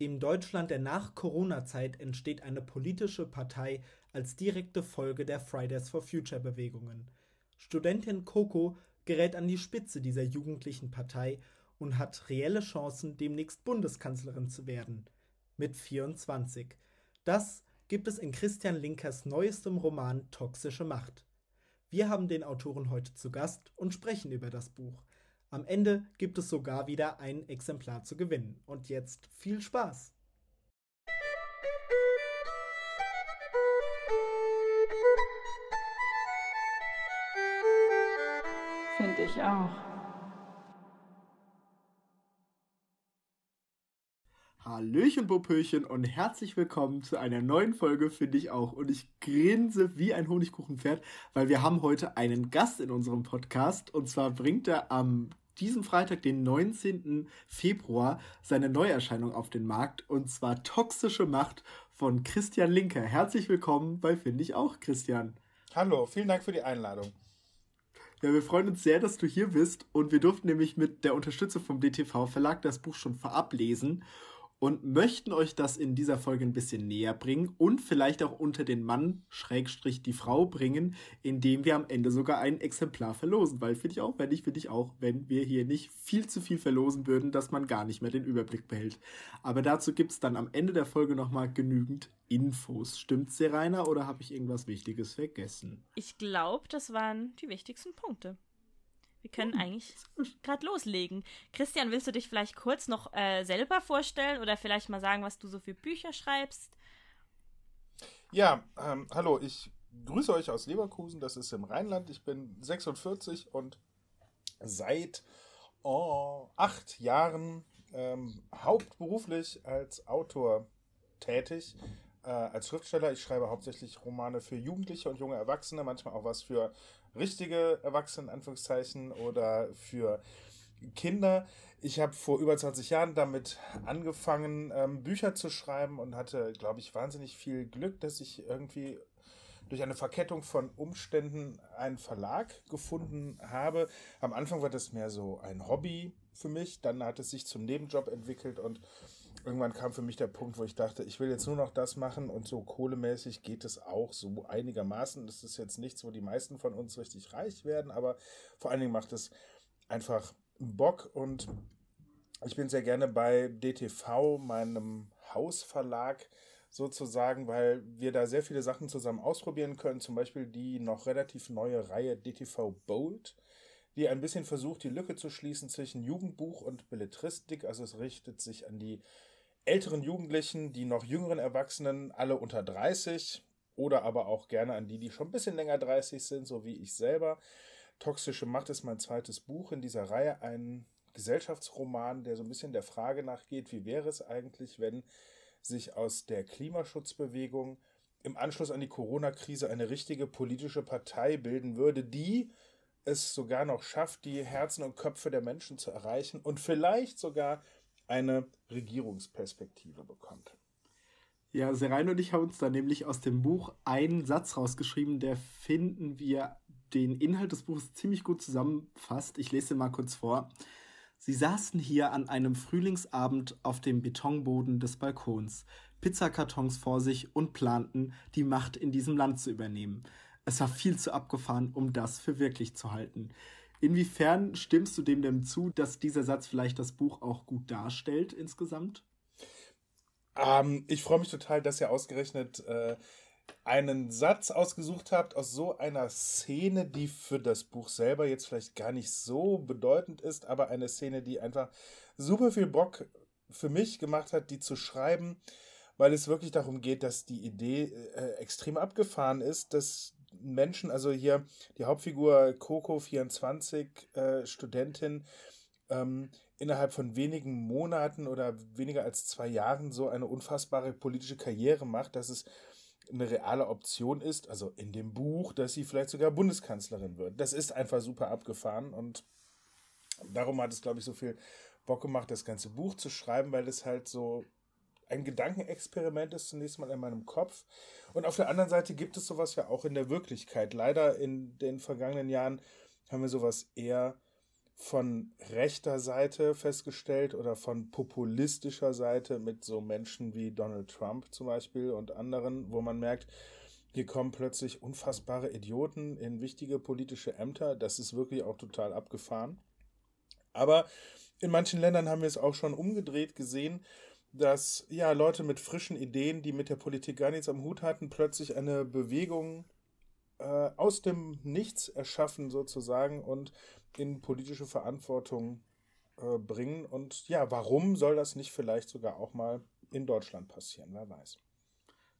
Im Deutschland der Nach-Corona-Zeit entsteht eine politische Partei als direkte Folge der Fridays for Future Bewegungen. Studentin Coco gerät an die Spitze dieser jugendlichen Partei und hat reelle Chancen, demnächst Bundeskanzlerin zu werden. Mit 24. Das gibt es in Christian Linkers neuestem Roman Toxische Macht. Wir haben den Autoren heute zu Gast und sprechen über das Buch. Am Ende gibt es sogar wieder ein Exemplar zu gewinnen. Und jetzt viel Spaß! Finde ich auch. Hallöchen, Popöchen und herzlich willkommen zu einer neuen Folge, finde ich auch. Und ich grinse wie ein Honigkuchenpferd, weil wir haben heute einen Gast in unserem Podcast. Und zwar bringt er am diesem Freitag, den 19. Februar, seine Neuerscheinung auf den Markt und zwar Toxische Macht von Christian Linker. Herzlich willkommen bei Finde ich auch, Christian. Hallo, vielen Dank für die Einladung. Ja, wir freuen uns sehr, dass du hier bist und wir durften nämlich mit der Unterstützung vom DTV Verlag das Buch schon vorab lesen und möchten euch das in dieser Folge ein bisschen näher bringen und vielleicht auch unter den Mann, Schrägstrich die Frau bringen, indem wir am Ende sogar ein Exemplar verlosen. Weil finde ich auch, wenn ich, finde ich auch, wenn wir hier nicht viel zu viel verlosen würden, dass man gar nicht mehr den Überblick behält. Aber dazu gibt es dann am Ende der Folge nochmal genügend Infos. Stimmt's, Serena, oder habe ich irgendwas Wichtiges vergessen? Ich glaube, das waren die wichtigsten Punkte. Wir können hm. eigentlich gerade loslegen. Christian, willst du dich vielleicht kurz noch äh, selber vorstellen oder vielleicht mal sagen, was du so für Bücher schreibst? Ja, ähm, hallo, ich grüße euch aus Leverkusen, das ist im Rheinland. Ich bin 46 und seit oh, acht Jahren ähm, hauptberuflich als Autor tätig, äh, als Schriftsteller. Ich schreibe hauptsächlich Romane für Jugendliche und junge Erwachsene, manchmal auch was für richtige Erwachsene in Anführungszeichen oder für Kinder. Ich habe vor über 20 Jahren damit angefangen, ähm, Bücher zu schreiben und hatte, glaube ich, wahnsinnig viel Glück, dass ich irgendwie durch eine Verkettung von Umständen einen Verlag gefunden habe. Am Anfang war das mehr so ein Hobby für mich, dann hat es sich zum Nebenjob entwickelt und irgendwann kam für mich der Punkt, wo ich dachte, ich will jetzt nur noch das machen und so kohlemäßig geht es auch so einigermaßen. Das ist jetzt nichts, wo die meisten von uns richtig reich werden, aber vor allen Dingen macht es einfach Bock und ich bin sehr gerne bei DTV, meinem Hausverlag sozusagen, weil wir da sehr viele Sachen zusammen ausprobieren können. Zum Beispiel die noch relativ neue Reihe DTV Bold die ein bisschen versucht, die Lücke zu schließen zwischen Jugendbuch und Belletristik. Also es richtet sich an die älteren Jugendlichen, die noch jüngeren Erwachsenen, alle unter 30 oder aber auch gerne an die, die schon ein bisschen länger 30 sind, so wie ich selber. Toxische Macht ist mein zweites Buch in dieser Reihe, ein Gesellschaftsroman, der so ein bisschen der Frage nachgeht, wie wäre es eigentlich, wenn sich aus der Klimaschutzbewegung im Anschluss an die Corona-Krise eine richtige politische Partei bilden würde, die es sogar noch schafft, die Herzen und Köpfe der Menschen zu erreichen und vielleicht sogar eine Regierungsperspektive bekommt. Ja, Serein und ich haben uns da nämlich aus dem Buch einen Satz rausgeschrieben, der finden wir den Inhalt des Buches ziemlich gut zusammenfasst. Ich lese mal kurz vor. Sie saßen hier an einem Frühlingsabend auf dem Betonboden des Balkons, Pizzakartons vor sich und planten, die Macht in diesem Land zu übernehmen. Es war viel zu abgefahren, um das für wirklich zu halten. Inwiefern stimmst du dem denn zu, dass dieser Satz vielleicht das Buch auch gut darstellt insgesamt? Ähm, ich freue mich total, dass ihr ausgerechnet äh, einen Satz ausgesucht habt aus so einer Szene, die für das Buch selber jetzt vielleicht gar nicht so bedeutend ist, aber eine Szene, die einfach super viel Bock für mich gemacht hat, die zu schreiben, weil es wirklich darum geht, dass die Idee äh, extrem abgefahren ist, dass Menschen, also hier die Hauptfigur Coco 24, äh, Studentin, ähm, innerhalb von wenigen Monaten oder weniger als zwei Jahren so eine unfassbare politische Karriere macht, dass es eine reale Option ist, also in dem Buch, dass sie vielleicht sogar Bundeskanzlerin wird. Das ist einfach super abgefahren und darum hat es, glaube ich, so viel Bock gemacht, das ganze Buch zu schreiben, weil es halt so ein Gedankenexperiment ist zunächst mal in meinem Kopf. Und auf der anderen Seite gibt es sowas ja auch in der Wirklichkeit. Leider in den vergangenen Jahren haben wir sowas eher von rechter Seite festgestellt oder von populistischer Seite mit so Menschen wie Donald Trump zum Beispiel und anderen, wo man merkt, hier kommen plötzlich unfassbare Idioten in wichtige politische Ämter. Das ist wirklich auch total abgefahren. Aber in manchen Ländern haben wir es auch schon umgedreht gesehen, dass ja Leute mit frischen Ideen, die mit der Politik gar nichts am Hut hatten, plötzlich eine Bewegung äh, aus dem Nichts erschaffen sozusagen und in politische Verantwortung äh, bringen. Und ja, warum soll das nicht vielleicht sogar auch mal in Deutschland passieren? Wer weiß.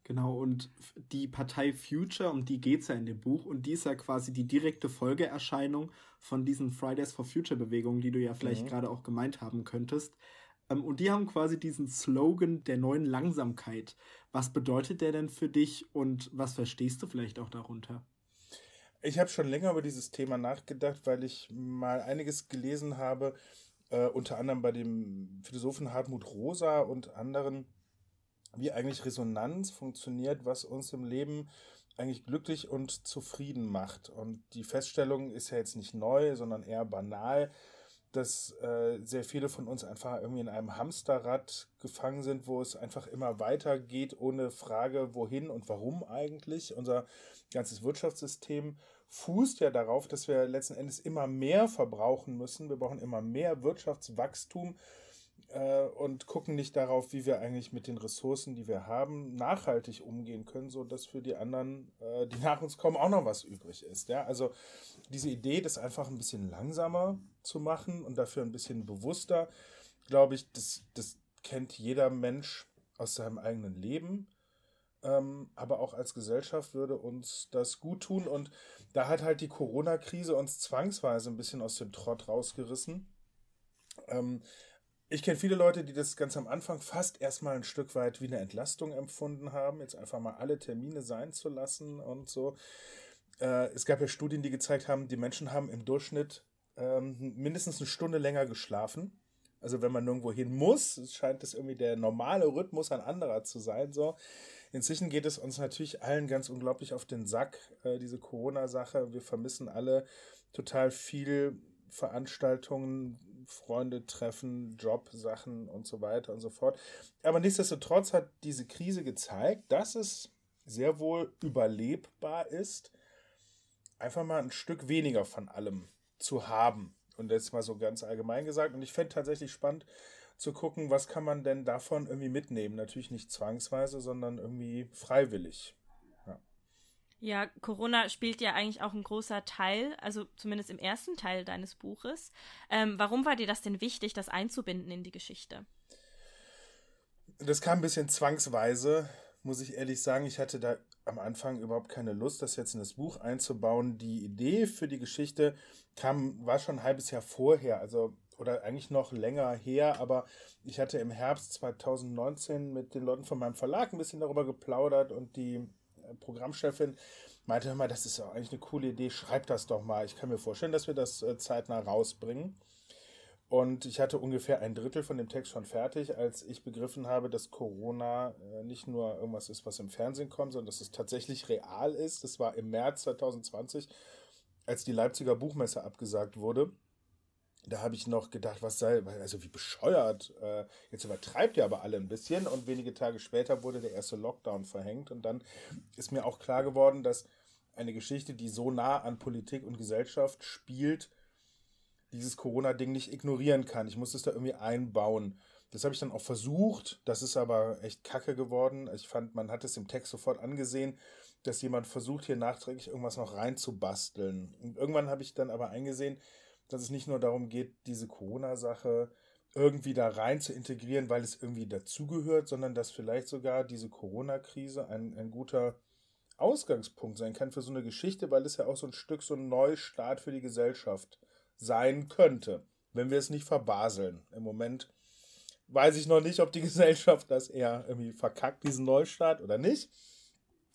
Genau, und die Partei Future, um die geht es ja in dem Buch, und die ist ja quasi die direkte Folgeerscheinung von diesen Fridays for Future Bewegungen, die du ja vielleicht mhm. gerade auch gemeint haben könntest. Ähm, und die haben quasi diesen Slogan der neuen Langsamkeit. Was bedeutet der denn für dich und was verstehst du vielleicht auch darunter? Ich habe schon länger über dieses Thema nachgedacht, weil ich mal einiges gelesen habe, äh, unter anderem bei dem Philosophen Hartmut Rosa und anderen, wie eigentlich Resonanz funktioniert, was uns im Leben eigentlich glücklich und zufrieden macht. Und die Feststellung ist ja jetzt nicht neu, sondern eher banal dass äh, sehr viele von uns einfach irgendwie in einem Hamsterrad gefangen sind, wo es einfach immer weitergeht, ohne Frage, wohin und warum eigentlich. Unser ganzes Wirtschaftssystem fußt ja darauf, dass wir letzten Endes immer mehr verbrauchen müssen. Wir brauchen immer mehr Wirtschaftswachstum äh, und gucken nicht darauf, wie wir eigentlich mit den Ressourcen, die wir haben, nachhaltig umgehen können, so dass für die anderen, äh, die nach uns kommen, auch noch was übrig ist. Ja, also diese Idee, das einfach ein bisschen langsamer zu machen und dafür ein bisschen bewusster, glaube ich, das, das kennt jeder Mensch aus seinem eigenen Leben. Ähm, aber auch als Gesellschaft würde uns das gut tun. Und da hat halt die Corona-Krise uns zwangsweise ein bisschen aus dem Trott rausgerissen. Ähm, ich kenne viele Leute, die das ganz am Anfang fast erstmal ein Stück weit wie eine Entlastung empfunden haben, jetzt einfach mal alle Termine sein zu lassen und so. Äh, es gab ja Studien, die gezeigt haben, die Menschen haben im Durchschnitt ähm, mindestens eine Stunde länger geschlafen. Also wenn man nirgendwo hin muss, scheint das irgendwie der normale Rhythmus ein anderer zu sein. So. Inzwischen geht es uns natürlich allen ganz unglaublich auf den Sack, äh, diese Corona-Sache. Wir vermissen alle total viel Veranstaltungen, Freunde treffen, Jobsachen und so weiter und so fort. Aber nichtsdestotrotz hat diese Krise gezeigt, dass es sehr wohl überlebbar ist, einfach mal ein Stück weniger von allem zu haben. Und jetzt mal so ganz allgemein gesagt. Und ich fände tatsächlich spannend zu gucken, was kann man denn davon irgendwie mitnehmen. Natürlich nicht zwangsweise, sondern irgendwie freiwillig. Ja, Corona spielt ja eigentlich auch ein großer Teil, also zumindest im ersten Teil deines Buches. Ähm, warum war dir das denn wichtig, das einzubinden in die Geschichte? Das kam ein bisschen zwangsweise, muss ich ehrlich sagen. Ich hatte da am Anfang überhaupt keine Lust, das jetzt in das Buch einzubauen. Die Idee für die Geschichte kam, war schon ein halbes Jahr vorher, also oder eigentlich noch länger her, aber ich hatte im Herbst 2019 mit den Leuten von meinem Verlag ein bisschen darüber geplaudert und die Programmchefin meinte hör mal, das ist ja eigentlich eine coole Idee, schreib das doch mal. Ich kann mir vorstellen, dass wir das äh, zeitnah rausbringen. Und ich hatte ungefähr ein Drittel von dem Text schon fertig, als ich begriffen habe, dass Corona äh, nicht nur irgendwas ist, was im Fernsehen kommt, sondern dass es tatsächlich real ist. Das war im März 2020, als die Leipziger Buchmesse abgesagt wurde da habe ich noch gedacht, was sei, also wie bescheuert. Äh, jetzt übertreibt ihr aber alle ein bisschen. Und wenige Tage später wurde der erste Lockdown verhängt. Und dann ist mir auch klar geworden, dass eine Geschichte, die so nah an Politik und Gesellschaft spielt, dieses Corona-Ding nicht ignorieren kann. Ich muss es da irgendwie einbauen. Das habe ich dann auch versucht. Das ist aber echt kacke geworden. Ich fand, man hat es im Text sofort angesehen, dass jemand versucht, hier nachträglich irgendwas noch reinzubasteln. Und irgendwann habe ich dann aber eingesehen, dass es nicht nur darum geht, diese Corona-Sache irgendwie da rein zu integrieren, weil es irgendwie dazugehört, sondern dass vielleicht sogar diese Corona-Krise ein, ein guter Ausgangspunkt sein kann für so eine Geschichte, weil es ja auch so ein Stück so ein Neustart für die Gesellschaft sein könnte, wenn wir es nicht verbaseln. Im Moment weiß ich noch nicht, ob die Gesellschaft das eher irgendwie verkackt, diesen Neustart oder nicht.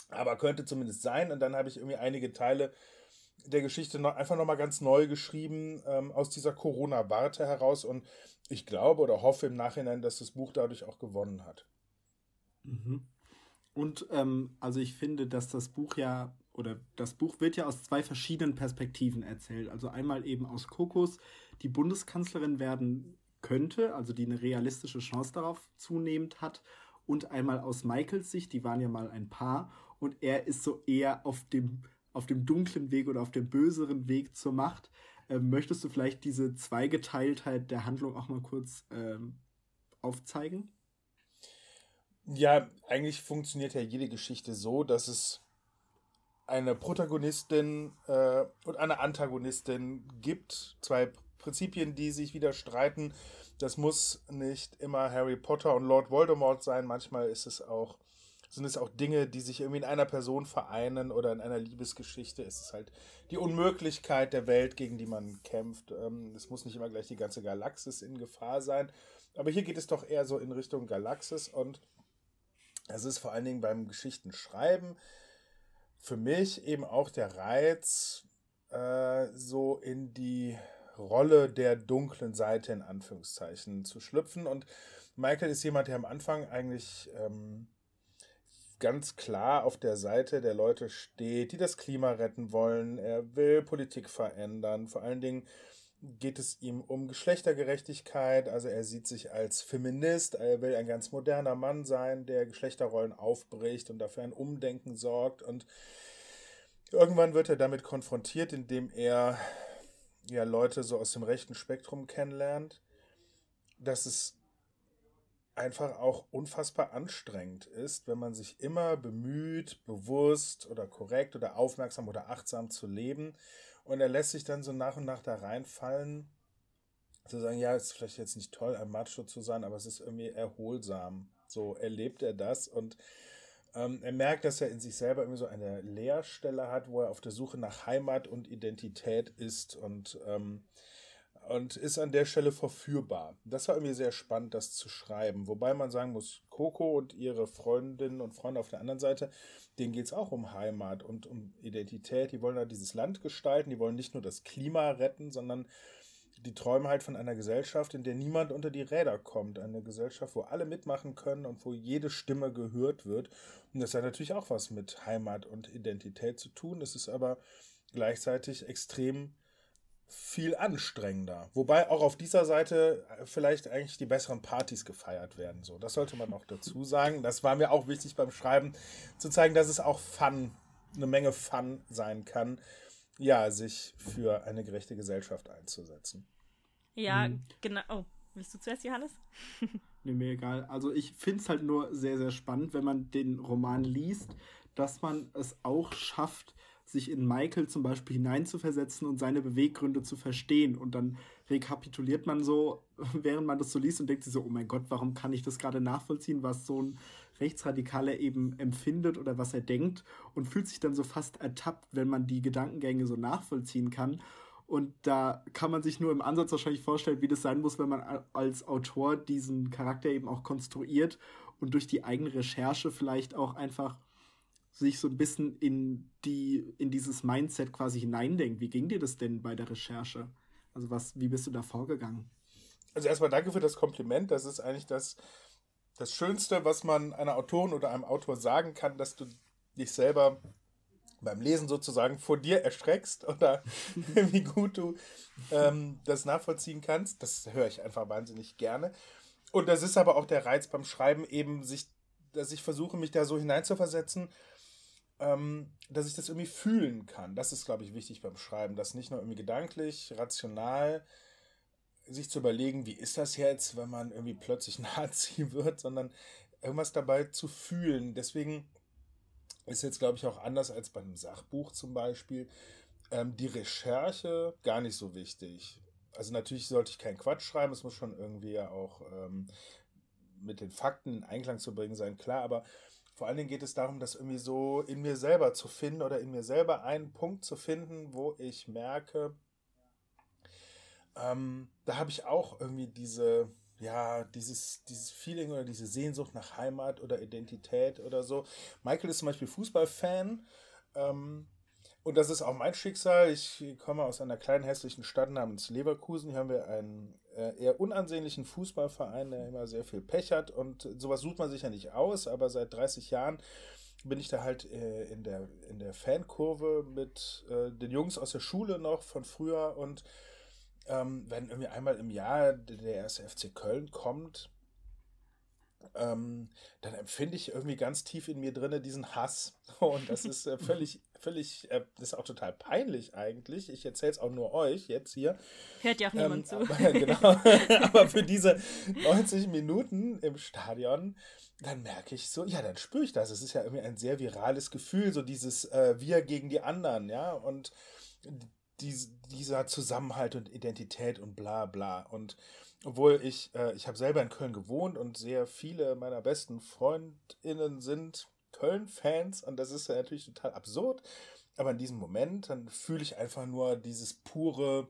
Aber könnte zumindest sein. Und dann habe ich irgendwie einige Teile der Geschichte noch, einfach nochmal ganz neu geschrieben ähm, aus dieser Corona-Warte heraus und ich glaube oder hoffe im Nachhinein, dass das Buch dadurch auch gewonnen hat. Mhm. Und ähm, also ich finde, dass das Buch ja, oder das Buch wird ja aus zwei verschiedenen Perspektiven erzählt. Also einmal eben aus Kokos, die Bundeskanzlerin werden könnte, also die eine realistische Chance darauf zunehmend hat. Und einmal aus Michaels Sicht, die waren ja mal ein Paar und er ist so eher auf dem, auf dem dunklen Weg oder auf dem böseren Weg zur Macht. Ähm, möchtest du vielleicht diese Zweigeteiltheit der Handlung auch mal kurz ähm, aufzeigen? Ja, eigentlich funktioniert ja jede Geschichte so, dass es eine Protagonistin äh, und eine Antagonistin gibt. Zwei Prinzipien, die sich wieder streiten. Das muss nicht immer Harry Potter und Lord Voldemort sein. Manchmal ist es auch, sind es auch Dinge, die sich irgendwie in einer Person vereinen oder in einer Liebesgeschichte. Es ist halt die Unmöglichkeit der Welt, gegen die man kämpft. Ähm, es muss nicht immer gleich die ganze Galaxis in Gefahr sein. Aber hier geht es doch eher so in Richtung Galaxis und es ist vor allen Dingen beim Geschichtenschreiben für mich eben auch der Reiz, äh, so in die Rolle der dunklen Seite in Anführungszeichen zu schlüpfen. Und Michael ist jemand, der am Anfang eigentlich ähm, ganz klar auf der Seite der Leute steht, die das Klima retten wollen. Er will Politik verändern. Vor allen Dingen geht es ihm um Geschlechtergerechtigkeit. Also er sieht sich als Feminist. Er will ein ganz moderner Mann sein, der Geschlechterrollen aufbricht und dafür ein Umdenken sorgt. Und irgendwann wird er damit konfrontiert, indem er ja Leute so aus dem rechten Spektrum kennenlernt, dass es einfach auch unfassbar anstrengend ist, wenn man sich immer bemüht, bewusst oder korrekt oder aufmerksam oder achtsam zu leben. Und er lässt sich dann so nach und nach da reinfallen, zu sagen, ja, ist vielleicht jetzt nicht toll, ein Macho zu sein, aber es ist irgendwie erholsam. So erlebt er das und ähm, er merkt, dass er in sich selber irgendwie so eine Leerstelle hat, wo er auf der Suche nach Heimat und Identität ist und, ähm, und ist an der Stelle verführbar. Das war irgendwie sehr spannend, das zu schreiben. Wobei man sagen muss, Coco und ihre Freundinnen und Freunde auf der anderen Seite, denen geht es auch um Heimat und um Identität. Die wollen da dieses Land gestalten, die wollen nicht nur das Klima retten, sondern die träumen halt von einer Gesellschaft, in der niemand unter die Räder kommt. Eine Gesellschaft, wo alle mitmachen können und wo jede Stimme gehört wird. Und das hat natürlich auch was mit Heimat und Identität zu tun. Es ist aber gleichzeitig extrem viel anstrengender. Wobei auch auf dieser Seite vielleicht eigentlich die besseren Partys gefeiert werden. So, das sollte man auch dazu sagen. Das war mir auch wichtig beim Schreiben, zu zeigen, dass es auch Fun, eine Menge Fun sein kann, ja, sich für eine gerechte Gesellschaft einzusetzen. Ja, mhm. genau. Oh, willst du zuerst, Johannes? nee, mir egal. Also ich finde es halt nur sehr, sehr spannend, wenn man den Roman liest, dass man es auch schafft, sich in Michael zum Beispiel hineinzuversetzen und seine Beweggründe zu verstehen. Und dann rekapituliert man so, während man das so liest und denkt sich so, oh mein Gott, warum kann ich das gerade nachvollziehen, was so ein Rechtsradikaler eben empfindet oder was er denkt und fühlt sich dann so fast ertappt, wenn man die Gedankengänge so nachvollziehen kann. Und da kann man sich nur im Ansatz wahrscheinlich vorstellen, wie das sein muss, wenn man als Autor diesen Charakter eben auch konstruiert und durch die eigene Recherche vielleicht auch einfach sich so ein bisschen in die in dieses Mindset quasi hineindenkt. Wie ging dir das denn bei der Recherche? Also was, wie bist du da vorgegangen? Also erstmal danke für das Kompliment. Das ist eigentlich das, das Schönste, was man einer Autorin oder einem Autor sagen kann, dass du dich selber beim Lesen sozusagen vor dir erschreckst oder wie gut du ähm, das nachvollziehen kannst. Das höre ich einfach wahnsinnig gerne. Und das ist aber auch der Reiz beim Schreiben, eben sich, dass ich versuche, mich da so hineinzuversetzen, ähm, dass ich das irgendwie fühlen kann. Das ist, glaube ich, wichtig beim Schreiben, das nicht nur irgendwie gedanklich, rational sich zu überlegen, wie ist das jetzt, wenn man irgendwie plötzlich Nazi wird, sondern irgendwas dabei zu fühlen. Deswegen ist jetzt, glaube ich, auch anders als bei einem Sachbuch zum Beispiel. Ähm, die Recherche gar nicht so wichtig. Also natürlich sollte ich keinen Quatsch schreiben, es muss schon irgendwie ja auch ähm, mit den Fakten in Einklang zu bringen sein, klar, aber vor allen Dingen geht es darum, das irgendwie so in mir selber zu finden oder in mir selber einen Punkt zu finden, wo ich merke, ähm, da habe ich auch irgendwie diese, ja, dieses, dieses Feeling oder diese Sehnsucht nach Heimat oder Identität oder so. Michael ist zum Beispiel Fußballfan. Ähm, und das ist auch mein Schicksal. Ich komme aus einer kleinen hässlichen Stadt namens Leverkusen. Hier haben wir einen eher unansehnlichen Fußballverein, der immer sehr viel Pech hat. Und sowas sucht man sich ja nicht aus, aber seit 30 Jahren bin ich da halt äh, in, der, in der Fankurve mit äh, den Jungs aus der Schule noch von früher und ähm, wenn irgendwie einmal im Jahr der erste FC Köln kommt, ähm, dann empfinde ich irgendwie ganz tief in mir drinne diesen Hass. Und das ist äh, völlig, völlig, äh, das ist auch total peinlich eigentlich. Ich erzähle es auch nur euch jetzt hier. Hört ja auch niemand Ähm, zu. Aber, genau, aber für diese 90 Minuten im Stadion, dann merke ich so, ja, dann spüre ich das. Es ist ja irgendwie ein sehr virales Gefühl, so dieses äh, Wir gegen die anderen, ja. Und dies, dieser Zusammenhalt und Identität und bla bla. Und obwohl ich, äh, ich habe selber in Köln gewohnt und sehr viele meiner besten FreundInnen sind Köln-Fans und das ist ja natürlich total absurd. Aber in diesem Moment, dann fühle ich einfach nur dieses pure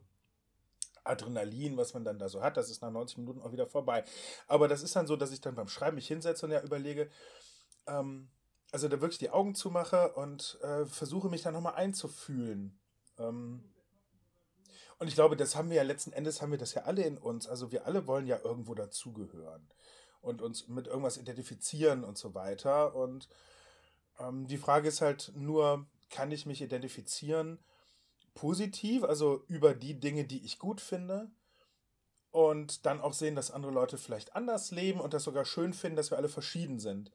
Adrenalin, was man dann da so hat. Das ist nach 90 Minuten auch wieder vorbei. Aber das ist dann so, dass ich dann beim Schreiben mich hinsetze und ja überlege, ähm, also da wirklich die Augen zumache und äh, versuche mich da nochmal einzufühlen. Ähm, und ich glaube, das haben wir ja letzten Endes, haben wir das ja alle in uns. Also wir alle wollen ja irgendwo dazugehören und uns mit irgendwas identifizieren und so weiter. Und ähm, die Frage ist halt nur, kann ich mich identifizieren positiv, also über die Dinge, die ich gut finde? Und dann auch sehen, dass andere Leute vielleicht anders leben und das sogar schön finden, dass wir alle verschieden sind.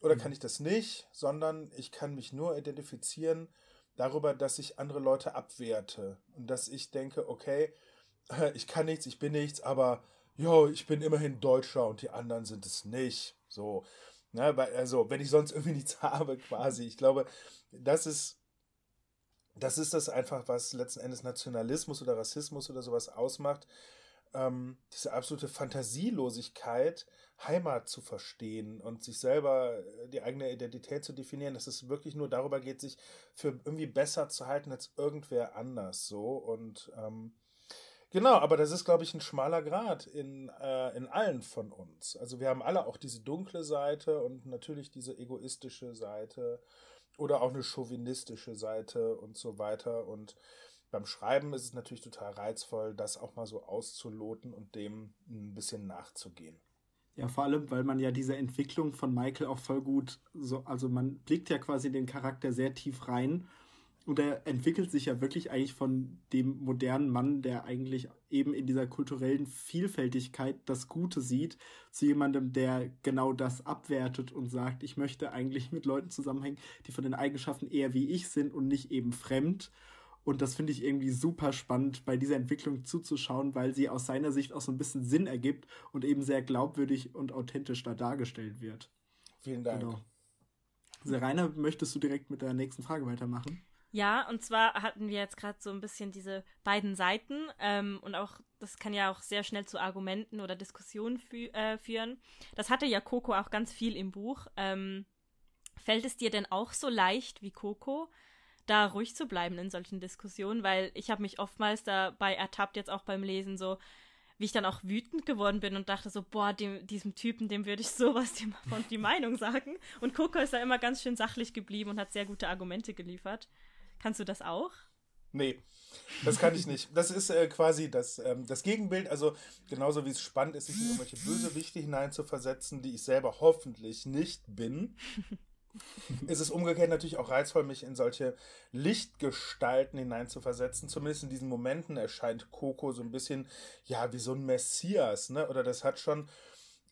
Oder kann ich das nicht, sondern ich kann mich nur identifizieren darüber, dass ich andere Leute abwerte und dass ich denke, okay, ich kann nichts, ich bin nichts, aber jo, ich bin immerhin Deutscher und die anderen sind es nicht. So, ne, also wenn ich sonst irgendwie nichts habe, quasi. Ich glaube, das ist das ist das einfach, was letzten Endes Nationalismus oder Rassismus oder sowas ausmacht. Ähm, diese absolute Fantasielosigkeit, Heimat zu verstehen und sich selber äh, die eigene Identität zu definieren, dass es wirklich nur darüber geht, sich für irgendwie besser zu halten als irgendwer anders. So und ähm, Genau, aber das ist, glaube ich, ein schmaler Grad in, äh, in allen von uns. Also wir haben alle auch diese dunkle Seite und natürlich diese egoistische Seite oder auch eine chauvinistische Seite und so weiter. Und beim Schreiben ist es natürlich total reizvoll, das auch mal so auszuloten und dem ein bisschen nachzugehen. Ja, vor allem, weil man ja diese Entwicklung von Michael auch voll gut, so, also man blickt ja quasi den Charakter sehr tief rein und er entwickelt sich ja wirklich eigentlich von dem modernen Mann, der eigentlich eben in dieser kulturellen Vielfältigkeit das Gute sieht, zu jemandem, der genau das abwertet und sagt, ich möchte eigentlich mit Leuten zusammenhängen, die von den Eigenschaften eher wie ich sind und nicht eben fremd. Und das finde ich irgendwie super spannend, bei dieser Entwicklung zuzuschauen, weil sie aus seiner Sicht auch so ein bisschen Sinn ergibt und eben sehr glaubwürdig und authentisch da dargestellt wird. Vielen Dank. Genau. Rainer, möchtest du direkt mit der nächsten Frage weitermachen? Ja, und zwar hatten wir jetzt gerade so ein bisschen diese beiden Seiten ähm, und auch, das kann ja auch sehr schnell zu Argumenten oder Diskussionen fü äh, führen. Das hatte ja Coco auch ganz viel im Buch. Ähm, fällt es dir denn auch so leicht wie Coco, da ruhig zu bleiben in solchen Diskussionen? Weil ich habe mich oftmals dabei ertappt, jetzt auch beim Lesen so, wie ich dann auch wütend geworden bin und dachte so, boah, dem, diesem Typen, dem würde ich sowas die, von die Meinung sagen. Und Coco ist da immer ganz schön sachlich geblieben und hat sehr gute Argumente geliefert. Kannst du das auch? Nee, das kann ich nicht. Das ist äh, quasi das, ähm, das Gegenbild. Also genauso wie es spannend ist, sich in irgendwelche Bösewichte hineinzuversetzen, die ich selber hoffentlich nicht bin, ist es umgekehrt natürlich auch reizvoll, mich in solche Lichtgestalten hineinzuversetzen. Zumindest in diesen Momenten erscheint Coco so ein bisschen, ja, wie so ein Messias, ne? Oder das hat schon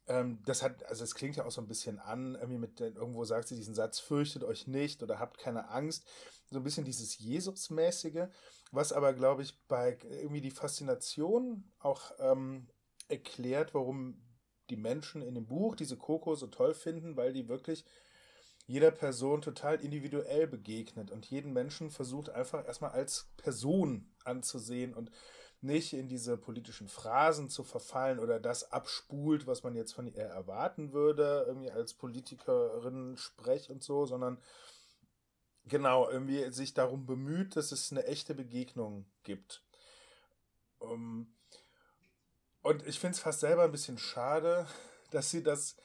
ähm, das hat, also es klingt ja auch so ein bisschen an, irgendwie mit, irgendwo sagt sie diesen Satz, fürchtet euch nicht oder habt keine Angst. So ein bisschen dieses Jesus-mäßige, was aber, glaube ich, bei irgendwie die Faszination auch ähm, erklärt, warum die Menschen in dem Buch diese Coco so toll finden, weil die wirklich jeder Person total individuell begegnet und jeden Menschen versucht einfach erstmal als Person anzusehen und nicht in diese politischen Phrasen zu verfallen oder das abspult, was man jetzt von ihr erwarten würde, irgendwie als Politikerin sprech und so, sondern genau, irgendwie sich darum bemüht, dass es eine echte Begegnung gibt. Um, und ich finde es fast selber ein bisschen schade, dass sie das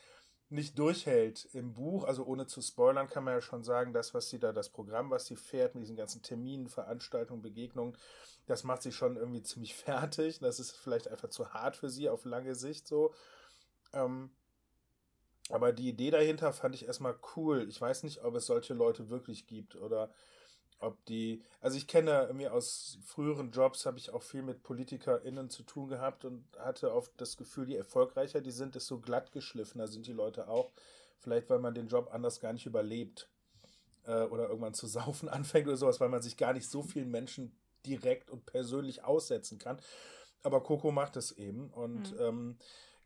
nicht durchhält im Buch. Also ohne zu spoilern kann man ja schon sagen, das, was sie da, das Programm, was sie fährt, mit diesen ganzen Terminen, Veranstaltungen, Begegnungen, das macht sie schon irgendwie ziemlich fertig. Das ist vielleicht einfach zu hart für sie auf lange Sicht so. Ähm, aber die Idee dahinter fand ich erstmal cool. Ich weiß nicht, ob es solche Leute wirklich gibt oder ob die, also ich kenne irgendwie aus früheren Jobs, habe ich auch viel mit PolitikerInnen zu tun gehabt und hatte oft das Gefühl, je erfolgreicher die sind, desto glatt geschliffener sind die Leute auch. Vielleicht, weil man den Job anders gar nicht überlebt äh, oder irgendwann zu saufen anfängt oder sowas, weil man sich gar nicht so vielen Menschen direkt und persönlich aussetzen kann. Aber Coco macht es eben und mhm. ähm,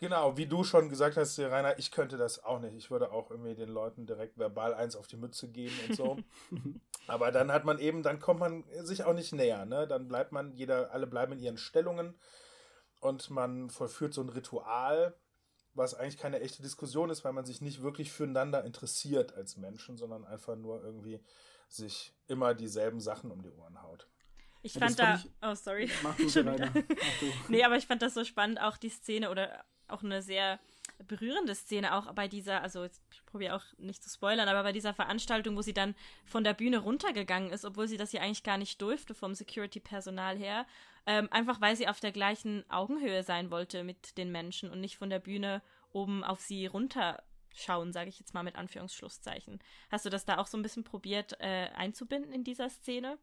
Genau, wie du schon gesagt hast, Rainer, ich könnte das auch nicht. Ich würde auch irgendwie den Leuten direkt verbal eins auf die Mütze geben und so. Aber dann hat man eben, dann kommt man sich auch nicht näher, ne? Dann bleibt man, jeder, alle bleiben in ihren Stellungen und man vollführt so ein Ritual, was eigentlich keine echte Diskussion ist, weil man sich nicht wirklich füreinander interessiert als Menschen, sondern einfach nur irgendwie sich immer dieselben Sachen um die Ohren haut. Ich fand da, ich, oh sorry. Mach du, Schon Mach du. nee, aber ich fand das so spannend, auch die Szene oder auch eine sehr berührende Szene auch bei dieser, also ich probiere auch nicht zu spoilern, aber bei dieser Veranstaltung, wo sie dann von der Bühne runtergegangen ist, obwohl sie das ja eigentlich gar nicht durfte vom Security-Personal her, ähm, einfach weil sie auf der gleichen Augenhöhe sein wollte mit den Menschen und nicht von der Bühne oben auf sie runterschauen, sage ich jetzt mal mit Anführungsschlusszeichen. Hast du das da auch so ein bisschen probiert äh, einzubinden in dieser Szene?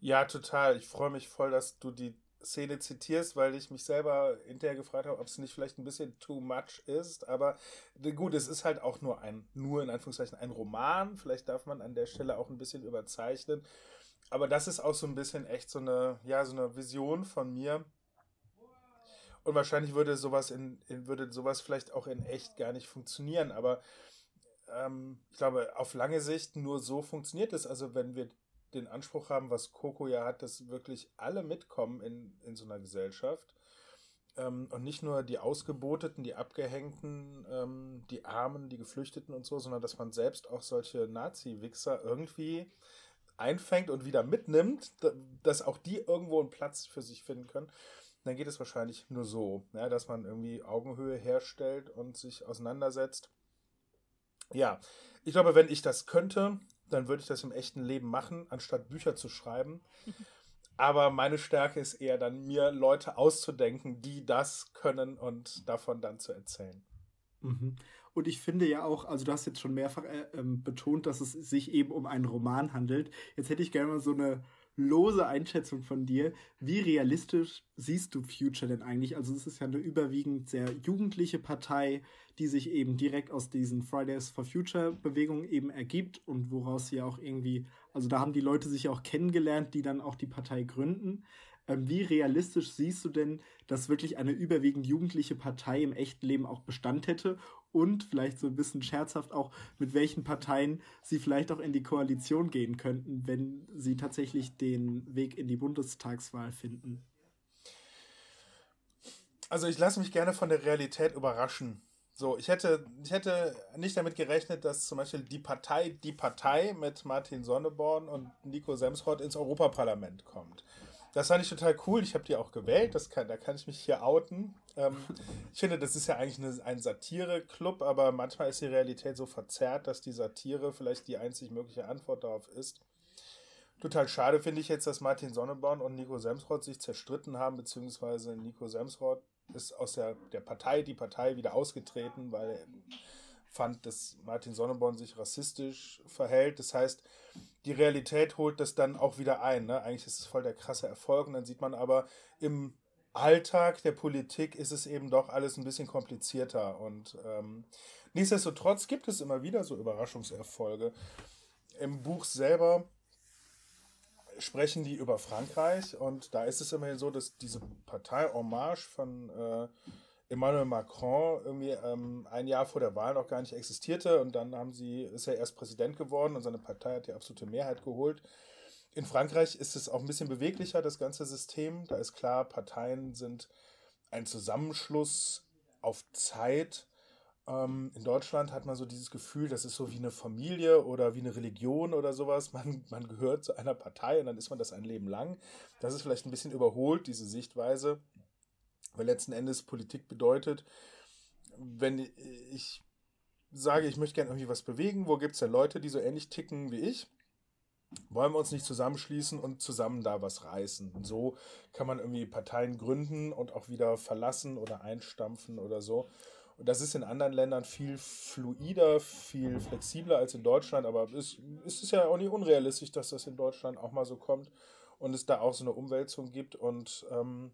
Ja, total. Ich freue mich voll, dass du die Szene zitierst, weil ich mich selber hinterher gefragt habe, ob es nicht vielleicht ein bisschen too much ist. Aber gut, es ist halt auch nur ein, nur in Anführungszeichen ein Roman. Vielleicht darf man an der Stelle auch ein bisschen überzeichnen. Aber das ist auch so ein bisschen echt so eine, ja, so eine Vision von mir. Und wahrscheinlich würde sowas in, in würde sowas vielleicht auch in echt gar nicht funktionieren. Aber ähm, ich glaube, auf lange Sicht nur so funktioniert es. Also wenn wir den Anspruch haben, was Coco ja hat, dass wirklich alle mitkommen in, in so einer Gesellschaft. Ähm, und nicht nur die Ausgeboteten, die Abgehängten, ähm, die Armen, die Geflüchteten und so, sondern dass man selbst auch solche Nazi-Wichser irgendwie einfängt und wieder mitnimmt, dass auch die irgendwo einen Platz für sich finden können, dann geht es wahrscheinlich nur so, ja, dass man irgendwie Augenhöhe herstellt und sich auseinandersetzt. Ja, ich glaube, wenn ich das könnte, dann würde ich das im echten Leben machen, anstatt Bücher zu schreiben. Aber meine Stärke ist eher dann, mir Leute auszudenken, die das können und davon dann zu erzählen. Mhm. Und ich finde ja auch, also du hast jetzt schon mehrfach äh, ähm, betont, dass es sich eben um einen Roman handelt. Jetzt hätte ich gerne mal so eine lose Einschätzung von dir. Wie realistisch siehst du Future denn eigentlich? Also es ist ja eine überwiegend sehr jugendliche Partei, die sich eben direkt aus diesen Fridays for Future Bewegungen eben ergibt und woraus sie auch irgendwie, also da haben die Leute sich auch kennengelernt, die dann auch die Partei gründen. Ähm, wie realistisch siehst du denn, dass wirklich eine überwiegend jugendliche Partei im echten Leben auch Bestand hätte? Und vielleicht so ein bisschen scherzhaft auch, mit welchen Parteien sie vielleicht auch in die Koalition gehen könnten, wenn sie tatsächlich den Weg in die Bundestagswahl finden. Also ich lasse mich gerne von der Realität überraschen. So, ich hätte, ich hätte nicht damit gerechnet, dass zum Beispiel die Partei, die Partei mit Martin Sonneborn und Nico Semsrott ins Europaparlament kommt. Das fand ich total cool. Ich habe die auch gewählt. Das kann, da kann ich mich hier outen. Ähm, ich finde, das ist ja eigentlich eine, ein Satire-Club, aber manchmal ist die Realität so verzerrt, dass die Satire vielleicht die einzig mögliche Antwort darauf ist. Total schade finde ich jetzt, dass Martin Sonneborn und Nico Semsrott sich zerstritten haben, beziehungsweise Nico Semsrott ist aus der, der Partei, die Partei wieder ausgetreten, weil fand, dass Martin Sonneborn sich rassistisch verhält. Das heißt, die Realität holt das dann auch wieder ein. Ne? Eigentlich ist es voll der krasse Erfolg und dann sieht man aber im Alltag der Politik ist es eben doch alles ein bisschen komplizierter und ähm, nichtsdestotrotz gibt es immer wieder so Überraschungserfolge. Im Buch selber sprechen die über Frankreich und da ist es immerhin so, dass diese Partei Marche von äh, Emmanuel Macron irgendwie ähm, ein Jahr vor der Wahl noch gar nicht existierte und dann haben sie, ist er erst Präsident geworden und seine Partei hat die absolute Mehrheit geholt. In Frankreich ist es auch ein bisschen beweglicher, das ganze System. Da ist klar, Parteien sind ein Zusammenschluss auf Zeit. Ähm, in Deutschland hat man so dieses Gefühl, das ist so wie eine Familie oder wie eine Religion oder sowas. Man, man gehört zu einer Partei und dann ist man das ein Leben lang. Das ist vielleicht ein bisschen überholt, diese Sichtweise. Weil letzten Endes Politik bedeutet, wenn ich sage, ich möchte gerne irgendwie was bewegen, wo gibt es denn Leute, die so ähnlich ticken wie ich? Wollen wir uns nicht zusammenschließen und zusammen da was reißen? Und so kann man irgendwie Parteien gründen und auch wieder verlassen oder einstampfen oder so. Und das ist in anderen Ländern viel fluider, viel flexibler als in Deutschland, aber es, es ist ja auch nicht unrealistisch, dass das in Deutschland auch mal so kommt und es da auch so eine Umwälzung gibt und ähm,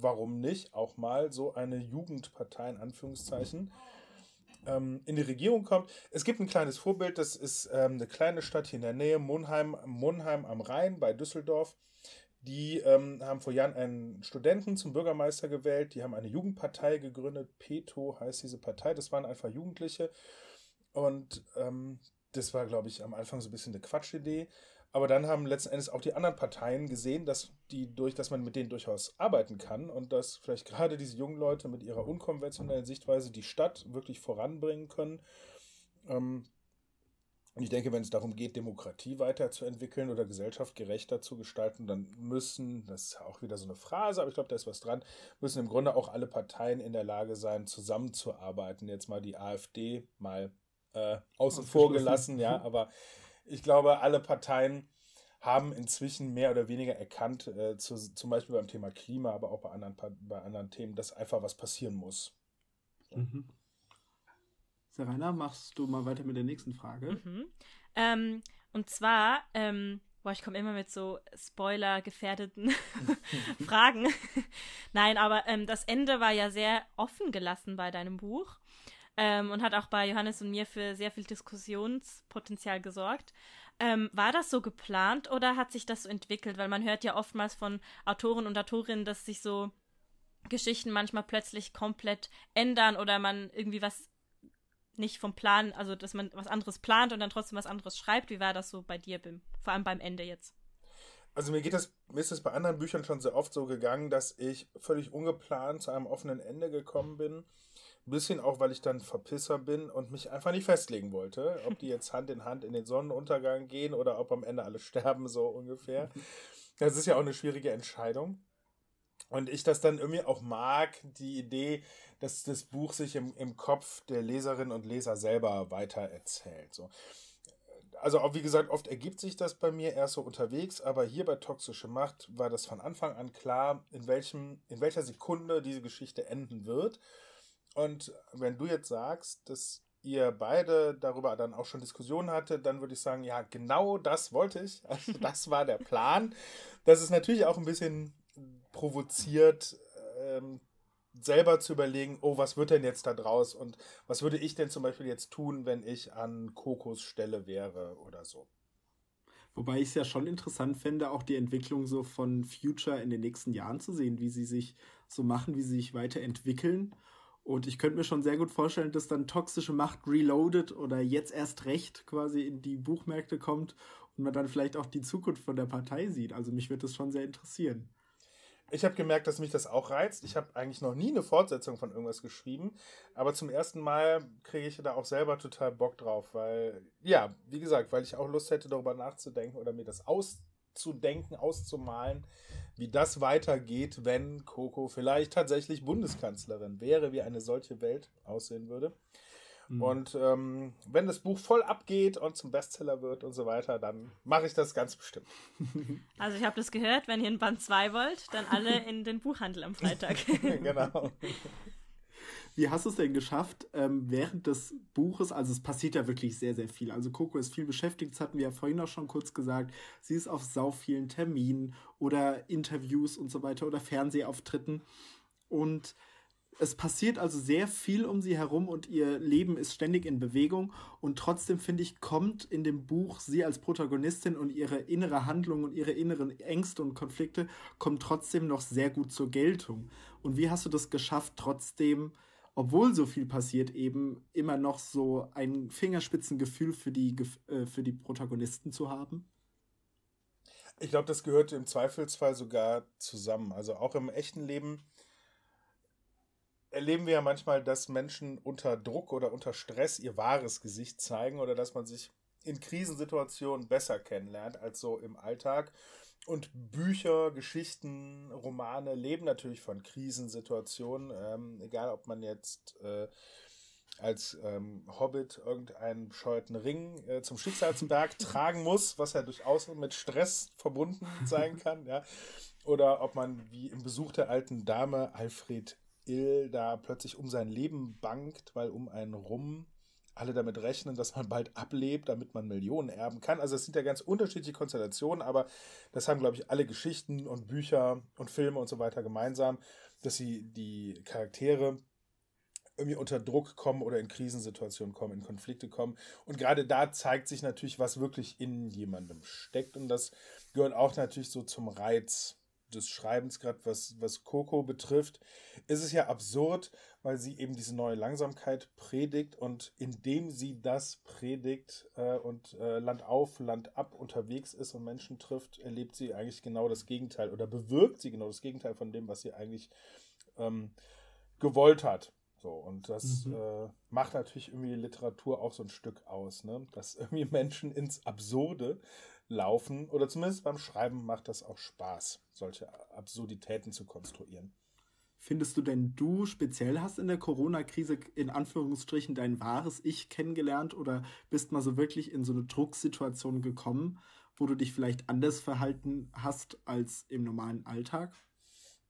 warum nicht auch mal so eine Jugendpartei in Anführungszeichen ähm, in die Regierung kommt. Es gibt ein kleines Vorbild, das ist ähm, eine kleine Stadt hier in der Nähe, Monheim, Monheim am Rhein bei Düsseldorf. Die ähm, haben vor Jahren einen Studenten zum Bürgermeister gewählt. Die haben eine Jugendpartei gegründet. PETO heißt diese Partei. Das waren einfach Jugendliche. Und ähm, das war, glaube ich, am Anfang so ein bisschen eine Quatschidee. Aber dann haben letzten Endes auch die anderen Parteien gesehen, dass die durch, dass man mit denen durchaus arbeiten kann und dass vielleicht gerade diese jungen Leute mit ihrer unkonventionellen Sichtweise die Stadt wirklich voranbringen können. Ähm, und ich denke, wenn es darum geht, Demokratie weiterzuentwickeln oder Gesellschaft gerechter zu gestalten, dann müssen, das ist ja auch wieder so eine Phrase, aber ich glaube, da ist was dran, müssen im Grunde auch alle Parteien in der Lage sein, zusammenzuarbeiten. Jetzt mal die AfD mal äh, außen vor gelassen, ja, aber ich glaube, alle Parteien haben inzwischen mehr oder weniger erkannt, äh, zu, zum Beispiel beim Thema Klima, aber auch bei anderen, bei anderen Themen, dass einfach was passieren muss. Mhm. Serena, machst du mal weiter mit der nächsten Frage? Mhm. Ähm, und zwar, ähm, boah, ich komme immer mit so Spoiler-gefährdeten Fragen. Nein, aber ähm, das Ende war ja sehr offen gelassen bei deinem Buch ähm, und hat auch bei Johannes und mir für sehr viel Diskussionspotenzial gesorgt. Ähm, war das so geplant oder hat sich das so entwickelt? Weil man hört ja oftmals von Autoren und Autorinnen, dass sich so Geschichten manchmal plötzlich komplett ändern oder man irgendwie was nicht vom Plan, also dass man was anderes plant und dann trotzdem was anderes schreibt. Wie war das so bei dir, Bim? Vor allem beim Ende jetzt. Also mir geht das, mir ist es bei anderen Büchern schon sehr oft so gegangen, dass ich völlig ungeplant zu einem offenen Ende gekommen bin bisschen auch, weil ich dann Verpisser bin und mich einfach nicht festlegen wollte, ob die jetzt Hand in Hand in den Sonnenuntergang gehen oder ob am Ende alle sterben, so ungefähr. Das ist ja auch eine schwierige Entscheidung. Und ich das dann irgendwie auch mag, die Idee, dass das Buch sich im, im Kopf der Leserinnen und Leser selber weiter erzählt. So. Also, auch wie gesagt, oft ergibt sich das bei mir erst so unterwegs, aber hier bei Toxische Macht war das von Anfang an klar, in, welchem, in welcher Sekunde diese Geschichte enden wird. Und wenn du jetzt sagst, dass ihr beide darüber dann auch schon Diskussionen hatte, dann würde ich sagen, ja, genau das wollte ich. Also das war der Plan. Das ist natürlich auch ein bisschen provoziert, ähm, selber zu überlegen, oh, was wird denn jetzt da draus und was würde ich denn zum Beispiel jetzt tun, wenn ich an Kokos Stelle wäre oder so. Wobei ich es ja schon interessant fände, auch die Entwicklung so von Future in den nächsten Jahren zu sehen, wie sie sich so machen, wie sie sich weiterentwickeln und ich könnte mir schon sehr gut vorstellen, dass dann toxische Macht reloaded oder jetzt erst recht quasi in die Buchmärkte kommt und man dann vielleicht auch die Zukunft von der Partei sieht. Also mich würde das schon sehr interessieren. Ich habe gemerkt, dass mich das auch reizt. Ich habe eigentlich noch nie eine Fortsetzung von irgendwas geschrieben, aber zum ersten Mal kriege ich da auch selber total Bock drauf, weil, ja, wie gesagt, weil ich auch Lust hätte, darüber nachzudenken oder mir das auszudenken, auszumalen, wie das weitergeht, wenn Coco vielleicht tatsächlich Bundeskanzlerin wäre, wie eine solche Welt aussehen würde. Mhm. Und ähm, wenn das Buch voll abgeht und zum Bestseller wird und so weiter, dann mache ich das ganz bestimmt. Also ich habe das gehört, wenn ihr ein Band 2 wollt, dann alle in den Buchhandel am Freitag. genau. Wie hast du es denn geschafft, ähm, während des Buches, also es passiert ja wirklich sehr, sehr viel. Also Coco ist viel beschäftigt, das hatten wir ja vorhin auch schon kurz gesagt. Sie ist auf sau vielen Terminen oder Interviews und so weiter oder Fernsehauftritten. Und es passiert also sehr viel um sie herum und ihr Leben ist ständig in Bewegung. Und trotzdem, finde ich, kommt in dem Buch sie als Protagonistin und ihre innere Handlung und ihre inneren Ängste und Konflikte kommen trotzdem noch sehr gut zur Geltung. Und wie hast du das geschafft, trotzdem obwohl so viel passiert, eben immer noch so ein Fingerspitzengefühl für die, äh, für die Protagonisten zu haben? Ich glaube, das gehört im Zweifelsfall sogar zusammen. Also auch im echten Leben erleben wir ja manchmal, dass Menschen unter Druck oder unter Stress ihr wahres Gesicht zeigen oder dass man sich in Krisensituationen besser kennenlernt als so im Alltag. Und Bücher, Geschichten, Romane leben natürlich von Krisensituationen. Ähm, egal, ob man jetzt äh, als ähm, Hobbit irgendeinen bescheuerten Ring äh, zum Schicksalsberg tragen muss, was ja durchaus mit Stress verbunden sein kann. Ja? Oder ob man wie im Besuch der alten Dame Alfred Ill da plötzlich um sein Leben bangt, weil um einen rum alle damit rechnen, dass man bald ablebt, damit man Millionen erben kann. Also es sind ja ganz unterschiedliche Konstellationen, aber das haben, glaube ich, alle Geschichten und Bücher und Filme und so weiter gemeinsam, dass sie die Charaktere irgendwie unter Druck kommen oder in Krisensituationen kommen, in Konflikte kommen. Und gerade da zeigt sich natürlich, was wirklich in jemandem steckt. Und das gehört auch natürlich so zum Reiz des Schreibens, gerade was, was Coco betrifft, ist es ja absurd, weil sie eben diese neue Langsamkeit predigt und indem sie das predigt äh, und äh, Land auf, Land ab unterwegs ist und Menschen trifft, erlebt sie eigentlich genau das Gegenteil oder bewirkt sie genau das Gegenteil von dem, was sie eigentlich ähm, gewollt hat. So, und das mhm. äh, macht natürlich irgendwie Literatur auch so ein Stück aus, ne? dass irgendwie Menschen ins Absurde laufen oder zumindest beim Schreiben macht das auch Spaß, solche Absurditäten zu konstruieren. Findest du denn, du speziell hast in der Corona-Krise in Anführungsstrichen dein wahres Ich kennengelernt oder bist mal so wirklich in so eine Drucksituation gekommen, wo du dich vielleicht anders verhalten hast als im normalen Alltag?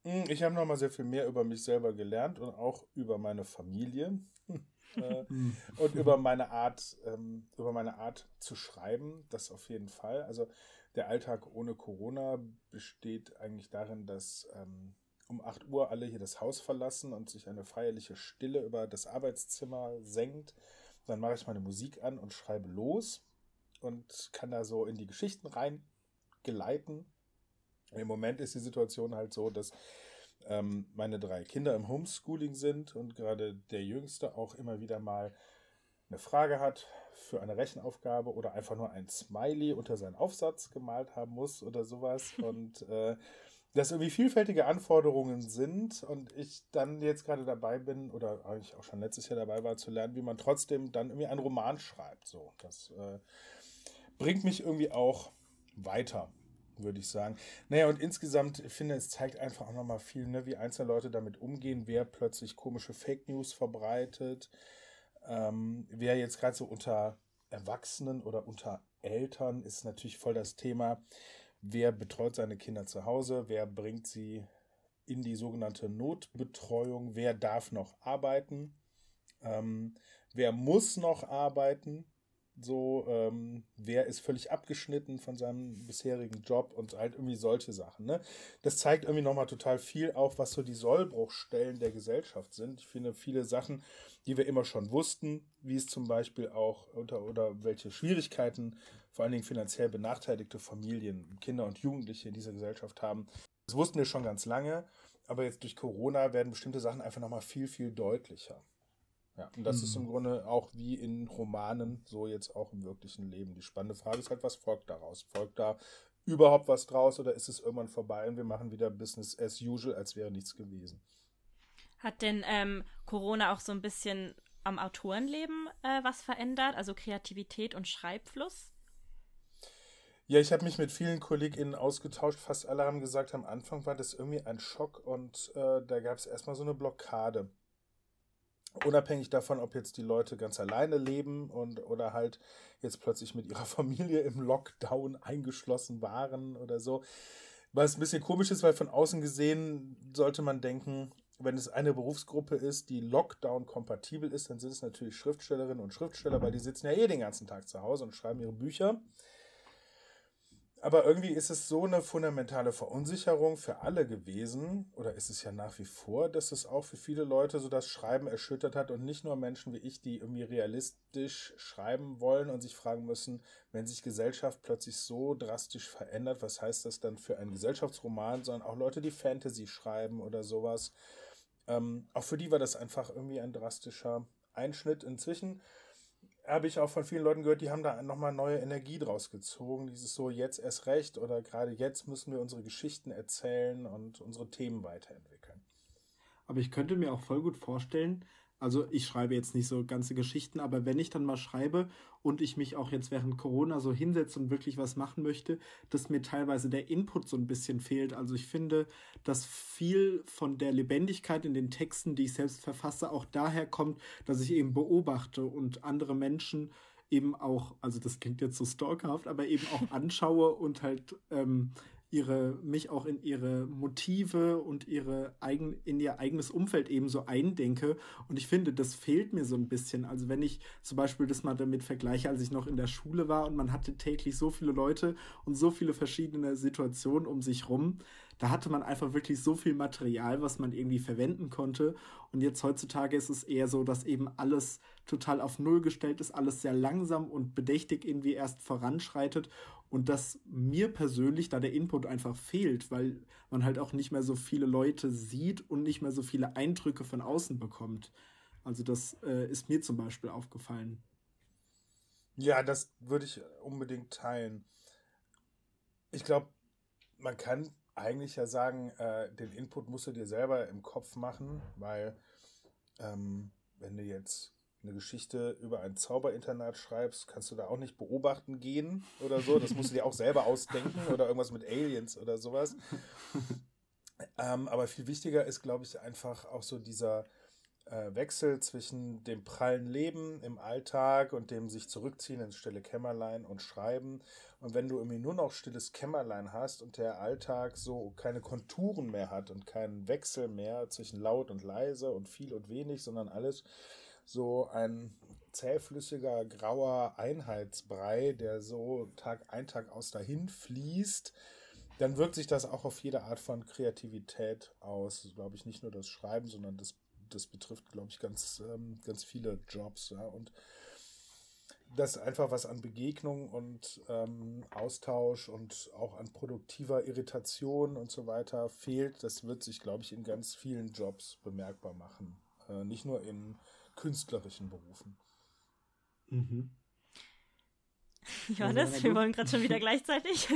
Hm, ich habe nochmal sehr viel mehr über mich selber gelernt und auch über meine Familie. äh, hm. und über meine Art, ähm, über meine Art zu schreiben, das auf jeden Fall. Also der Alltag ohne Corona besteht eigentlich darin, dass ähm, um 8 Uhr alle hier das Haus verlassen und sich eine feierliche Stille über das Arbeitszimmer senkt. Dann mache ich meine Musik an und schreibe los und kann da so in die Geschichten reingeleiten. Im Moment ist die Situation halt so, dass ähm, meine drei Kinder im Homeschooling sind und gerade der Jüngste auch immer wieder mal eine Frage hat für eine Rechenaufgabe oder einfach nur ein Smiley unter seinen Aufsatz gemalt haben muss oder sowas. Und äh, dass irgendwie vielfältige Anforderungen sind und ich dann jetzt gerade dabei bin oder eigentlich auch schon letztes Jahr dabei war zu lernen, wie man trotzdem dann irgendwie einen Roman schreibt. So, das äh, bringt mich irgendwie auch weiter würde ich sagen. Naja, und insgesamt ich finde es zeigt einfach auch nochmal viel, ne, wie einzelne Leute damit umgehen, wer plötzlich komische Fake News verbreitet, ähm, wer jetzt gerade so unter Erwachsenen oder unter Eltern ist natürlich voll das Thema, wer betreut seine Kinder zu Hause, wer bringt sie in die sogenannte Notbetreuung, wer darf noch arbeiten, ähm, wer muss noch arbeiten, so, ähm, wer ist völlig abgeschnitten von seinem bisherigen Job und halt irgendwie solche Sachen. Ne? Das zeigt irgendwie nochmal total viel auch, was so die Sollbruchstellen der Gesellschaft sind. Ich finde viele Sachen, die wir immer schon wussten, wie es zum Beispiel auch unter oder welche Schwierigkeiten vor allen Dingen finanziell benachteiligte Familien, Kinder und Jugendliche in dieser Gesellschaft haben. Das wussten wir schon ganz lange, aber jetzt durch Corona werden bestimmte Sachen einfach nochmal viel, viel deutlicher. Ja, und das hm. ist im Grunde auch wie in Romanen, so jetzt auch im wirklichen Leben. Die spannende Frage ist halt, was folgt daraus? Folgt da überhaupt was draus oder ist es irgendwann vorbei und wir machen wieder Business as usual, als wäre nichts gewesen? Hat denn ähm, Corona auch so ein bisschen am Autorenleben äh, was verändert, also Kreativität und Schreibfluss? Ja, ich habe mich mit vielen KollegInnen ausgetauscht. Fast alle haben gesagt, am Anfang war das irgendwie ein Schock und äh, da gab es erstmal so eine Blockade unabhängig davon, ob jetzt die Leute ganz alleine leben und oder halt jetzt plötzlich mit ihrer Familie im Lockdown eingeschlossen waren oder so. Was ein bisschen komisch ist, weil von außen gesehen sollte man denken, wenn es eine Berufsgruppe ist, die Lockdown-kompatibel ist, dann sind es natürlich Schriftstellerinnen und Schriftsteller, weil die sitzen ja eh den ganzen Tag zu Hause und schreiben ihre Bücher. Aber irgendwie ist es so eine fundamentale Verunsicherung für alle gewesen, oder ist es ja nach wie vor, dass es auch für viele Leute so das Schreiben erschüttert hat und nicht nur Menschen wie ich, die irgendwie realistisch schreiben wollen und sich fragen müssen, wenn sich Gesellschaft plötzlich so drastisch verändert, was heißt das dann für einen Gesellschaftsroman, sondern auch Leute, die Fantasy schreiben oder sowas. Ähm, auch für die war das einfach irgendwie ein drastischer Einschnitt. Inzwischen habe ich auch von vielen Leuten gehört, die haben da nochmal neue Energie draus gezogen. Dieses so, jetzt erst recht oder gerade jetzt müssen wir unsere Geschichten erzählen und unsere Themen weiterentwickeln. Aber ich könnte mir auch voll gut vorstellen, also ich schreibe jetzt nicht so ganze Geschichten, aber wenn ich dann mal schreibe und ich mich auch jetzt während Corona so hinsetze und wirklich was machen möchte, dass mir teilweise der Input so ein bisschen fehlt. Also ich finde, dass viel von der Lebendigkeit in den Texten, die ich selbst verfasse, auch daher kommt, dass ich eben beobachte und andere Menschen eben auch, also das klingt jetzt so stalkerhaft, aber eben auch anschaue und halt ähm, ihre, mich auch in ihre Motive und ihre eigen, in ihr eigenes Umfeld eben so eindenke. Und ich finde, das fehlt mir so ein bisschen. Also wenn ich zum Beispiel das mal damit vergleiche, als ich noch in der Schule war und man hatte täglich so viele Leute und so viele verschiedene Situationen um sich rum, da hatte man einfach wirklich so viel Material, was man irgendwie verwenden konnte. Und jetzt heutzutage ist es eher so, dass eben alles total auf Null gestellt ist, alles sehr langsam und bedächtig irgendwie erst voranschreitet. Und dass mir persönlich da der Input einfach fehlt, weil man halt auch nicht mehr so viele Leute sieht und nicht mehr so viele Eindrücke von außen bekommt. Also das äh, ist mir zum Beispiel aufgefallen. Ja, das würde ich unbedingt teilen. Ich glaube, man kann eigentlich ja sagen, äh, den Input musst du dir selber im Kopf machen, weil ähm, wenn du jetzt eine Geschichte über ein Zauberinternat schreibst, kannst du da auch nicht beobachten gehen oder so. Das musst du dir auch selber ausdenken oder irgendwas mit Aliens oder sowas. Ähm, aber viel wichtiger ist, glaube ich, einfach auch so dieser äh, Wechsel zwischen dem prallen Leben im Alltag und dem sich zurückziehen ins stille Kämmerlein und schreiben. Und wenn du irgendwie nur noch stilles Kämmerlein hast und der Alltag so keine Konturen mehr hat und keinen Wechsel mehr zwischen laut und leise und viel und wenig, sondern alles so ein zähflüssiger, grauer Einheitsbrei, der so Tag ein, Tag aus dahin fließt, dann wirkt sich das auch auf jede Art von Kreativität aus. Glaube ich, nicht nur das Schreiben, sondern das das betrifft, glaube ich, ganz, ähm, ganz viele Jobs. Ja? Und dass einfach was an Begegnung und ähm, Austausch und auch an produktiver Irritation und so weiter fehlt, das wird sich, glaube ich, in ganz vielen Jobs bemerkbar machen. Äh, nicht nur in künstlerischen Berufen. Mhm. Johannes, wir wollen gerade schon wieder gleichzeitig.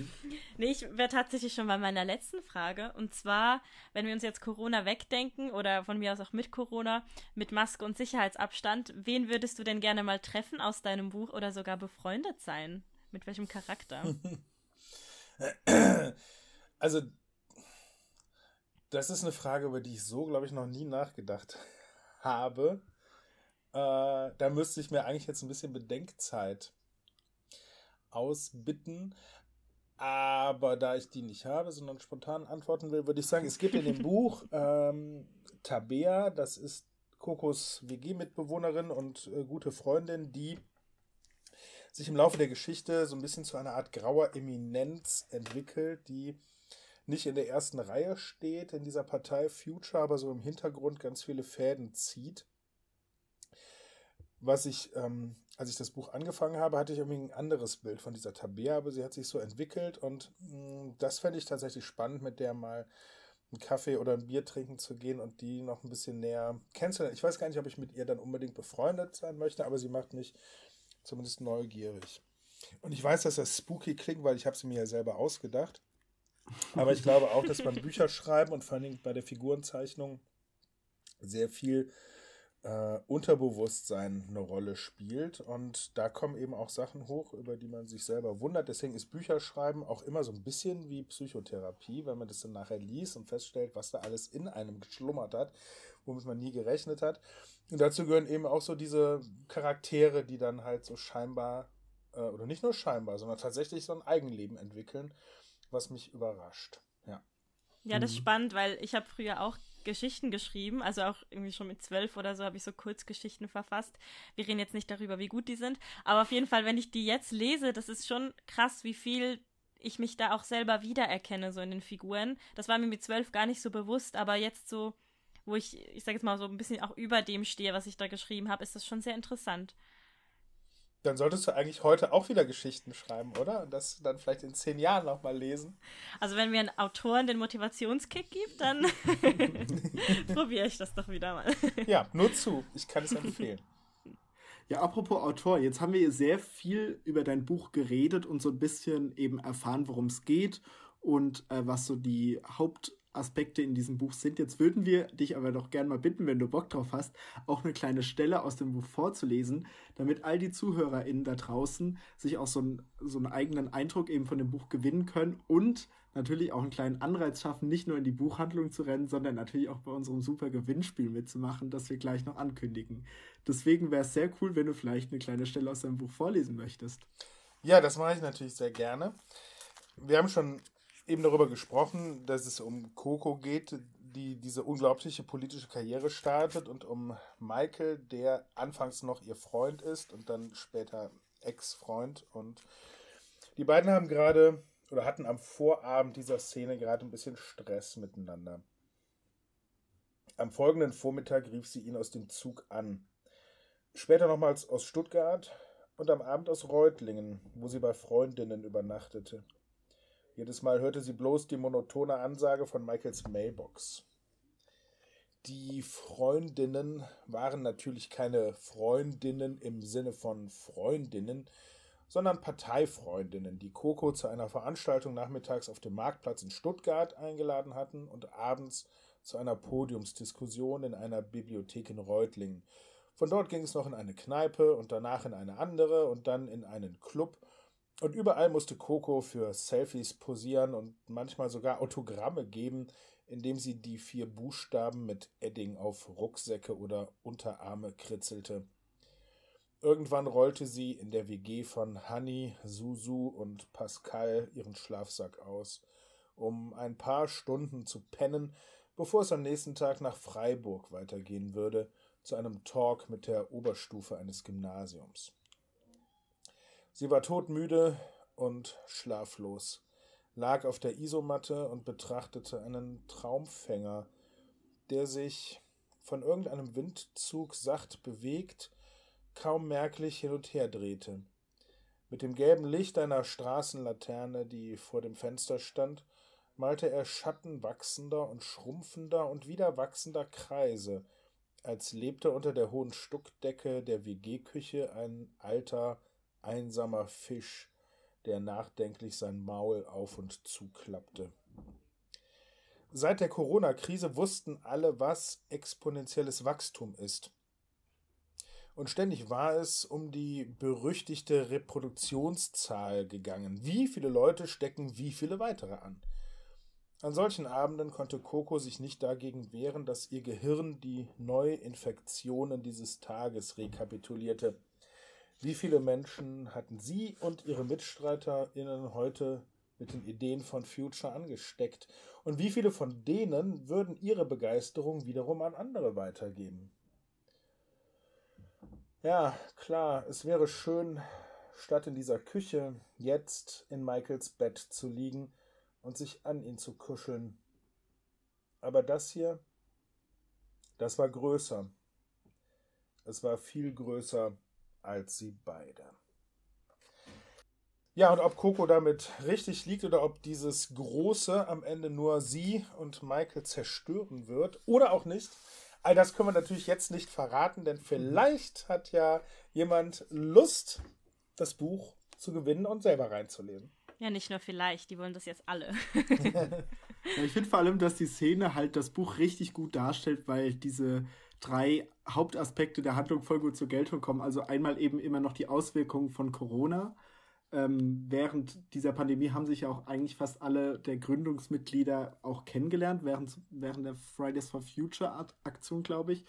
nee, ich wäre tatsächlich schon bei meiner letzten Frage. Und zwar, wenn wir uns jetzt Corona wegdenken oder von mir aus auch mit Corona, mit Maske und Sicherheitsabstand, wen würdest du denn gerne mal treffen aus deinem Buch oder sogar befreundet sein? Mit welchem Charakter? Also, das ist eine Frage, über die ich so, glaube ich, noch nie nachgedacht habe. Äh, da müsste ich mir eigentlich jetzt ein bisschen Bedenkzeit ausbitten. Aber da ich die nicht habe, sondern spontan antworten will, würde ich sagen, es gibt in dem Buch ähm, Tabea, das ist Kokos WG-Mitbewohnerin und äh, gute Freundin, die sich im Laufe der Geschichte so ein bisschen zu einer Art grauer Eminenz entwickelt, die nicht in der ersten Reihe steht in dieser Partei Future, aber so im Hintergrund ganz viele Fäden zieht. Was ich ähm, als ich das Buch angefangen habe, hatte ich irgendwie ein anderes Bild von dieser Tabea, aber sie hat sich so entwickelt und mh, mm, das fände ich tatsächlich spannend, mit der mal einen Kaffee oder ein Bier trinken zu gehen und die noch ein bisschen näher kennenzulernen. Ich weiß gar nicht, ob ich mit ihr dann unbedingt befreundet sein möchte, aber sie macht mich zumindest neugierig. Und ich weiß, dass das spooky klingt, weil ich habe sie mir ja selber ausgedacht. Aber ich glaube auch, dass beim Bücherschreiben und vor allen Dingen bei der Figurenzeichnung sehr viel äh, Unterbewusstsein eine Rolle spielt. Und da kommen eben auch Sachen hoch, über die man sich selber wundert. Deswegen ist Bücherschreiben auch immer so ein bisschen wie Psychotherapie, wenn man das dann nachher liest und feststellt, was da alles in einem geschlummert hat, womit man nie gerechnet hat. Und dazu gehören eben auch so diese Charaktere, die dann halt so scheinbar, äh, oder nicht nur scheinbar, sondern tatsächlich so ein Eigenleben entwickeln, was mich überrascht. Ja. Ja, das ist mhm. spannend, weil ich habe früher auch Geschichten geschrieben, also auch irgendwie schon mit zwölf oder so habe ich so Kurzgeschichten verfasst. Wir reden jetzt nicht darüber, wie gut die sind, aber auf jeden Fall, wenn ich die jetzt lese, das ist schon krass, wie viel ich mich da auch selber wiedererkenne, so in den Figuren. Das war mir mit zwölf gar nicht so bewusst, aber jetzt so, wo ich, ich sage jetzt mal so ein bisschen auch über dem stehe, was ich da geschrieben habe, ist das schon sehr interessant dann solltest du eigentlich heute auch wieder Geschichten schreiben, oder? Und das dann vielleicht in zehn Jahren nochmal lesen. Also wenn mir ein Autoren den Motivationskick gibt, dann probiere ich das doch wieder mal. ja, nur zu. Ich kann es empfehlen. Ja, apropos Autor, jetzt haben wir sehr viel über dein Buch geredet und so ein bisschen eben erfahren, worum es geht und äh, was so die Haupt Aspekte in diesem Buch sind. Jetzt würden wir dich aber doch gerne mal bitten, wenn du Bock drauf hast, auch eine kleine Stelle aus dem Buch vorzulesen, damit all die ZuhörerInnen da draußen sich auch so, ein, so einen eigenen Eindruck eben von dem Buch gewinnen können und natürlich auch einen kleinen Anreiz schaffen, nicht nur in die Buchhandlung zu rennen, sondern natürlich auch bei unserem super Gewinnspiel mitzumachen, das wir gleich noch ankündigen. Deswegen wäre es sehr cool, wenn du vielleicht eine kleine Stelle aus deinem Buch vorlesen möchtest. Ja, das mache ich natürlich sehr gerne. Wir haben schon eben darüber gesprochen, dass es um Coco geht, die diese unglaubliche politische Karriere startet und um Michael, der anfangs noch ihr Freund ist und dann später Ex-Freund. Und die beiden haben gerade oder hatten am Vorabend dieser Szene gerade ein bisschen Stress miteinander. Am folgenden Vormittag rief sie ihn aus dem Zug an. Später nochmals aus Stuttgart und am Abend aus Reutlingen, wo sie bei Freundinnen übernachtete. Jedes Mal hörte sie bloß die monotone Ansage von Michaels Mailbox. Die Freundinnen waren natürlich keine Freundinnen im Sinne von Freundinnen, sondern Parteifreundinnen, die Coco zu einer Veranstaltung nachmittags auf dem Marktplatz in Stuttgart eingeladen hatten und abends zu einer Podiumsdiskussion in einer Bibliothek in Reutlingen. Von dort ging es noch in eine Kneipe und danach in eine andere und dann in einen Club. Und überall musste Coco für Selfies posieren und manchmal sogar Autogramme geben, indem sie die vier Buchstaben mit Edding auf Rucksäcke oder Unterarme kritzelte. Irgendwann rollte sie in der WG von Honey, Susu und Pascal ihren Schlafsack aus, um ein paar Stunden zu pennen, bevor es am nächsten Tag nach Freiburg weitergehen würde, zu einem Talk mit der Oberstufe eines Gymnasiums. Sie war todmüde und schlaflos, lag auf der Isomatte und betrachtete einen Traumfänger, der sich von irgendeinem Windzug sacht bewegt kaum merklich hin und her drehte. Mit dem gelben Licht einer Straßenlaterne, die vor dem Fenster stand, malte er Schatten wachsender und schrumpfender und wieder wachsender Kreise, als lebte unter der hohen Stuckdecke der WG-Küche ein alter, einsamer Fisch, der nachdenklich sein Maul auf und zuklappte. Seit der Corona-Krise wussten alle, was exponentielles Wachstum ist. Und ständig war es um die berüchtigte Reproduktionszahl gegangen. Wie viele Leute stecken wie viele weitere an? An solchen Abenden konnte Coco sich nicht dagegen wehren, dass ihr Gehirn die Neuinfektionen dieses Tages rekapitulierte. Wie viele Menschen hatten sie und ihre MitstreiterInnen heute mit den Ideen von Future angesteckt? Und wie viele von denen würden ihre Begeisterung wiederum an andere weitergeben? Ja, klar, es wäre schön, statt in dieser Küche jetzt in Michaels Bett zu liegen und sich an ihn zu kuscheln. Aber das hier, das war größer. Es war viel größer als sie beide. Ja, und ob Coco damit richtig liegt oder ob dieses Große am Ende nur sie und Michael zerstören wird oder auch nicht, All das können wir natürlich jetzt nicht verraten, denn vielleicht hat ja jemand Lust, das Buch zu gewinnen und selber reinzulesen. Ja, nicht nur vielleicht, die wollen das jetzt alle. ja, ich finde vor allem, dass die Szene halt das Buch richtig gut darstellt, weil diese drei Hauptaspekte der Handlung voll gut zur Geltung kommen. Also einmal eben immer noch die Auswirkungen von Corona, ähm, während dieser Pandemie haben sich ja auch eigentlich fast alle der Gründungsmitglieder auch kennengelernt, während, während der Fridays for Future Aktion, glaube ich.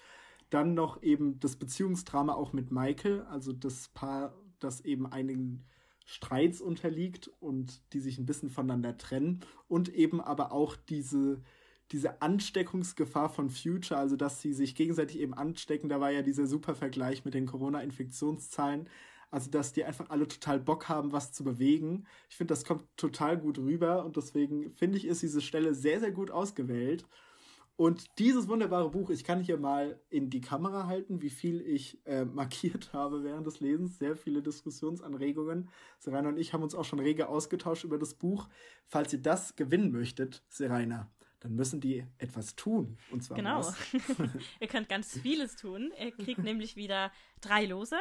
Dann noch eben das Beziehungsdrama auch mit Michael, also das Paar, das eben einigen Streits unterliegt und die sich ein bisschen voneinander trennen. Und eben aber auch diese, diese Ansteckungsgefahr von Future, also dass sie sich gegenseitig eben anstecken. Da war ja dieser super Vergleich mit den Corona-Infektionszahlen. Also, dass die einfach alle total Bock haben, was zu bewegen. Ich finde, das kommt total gut rüber und deswegen finde ich, ist diese Stelle sehr, sehr gut ausgewählt. Und dieses wunderbare Buch, ich kann hier mal in die Kamera halten, wie viel ich äh, markiert habe während des Lesens. Sehr viele Diskussionsanregungen. Serena und ich haben uns auch schon rege ausgetauscht über das Buch. Falls ihr das gewinnen möchtet, Serena, dann müssen die etwas tun. Und zwar genau. ihr könnt ganz vieles tun. Ihr kriegt nämlich wieder drei Lose.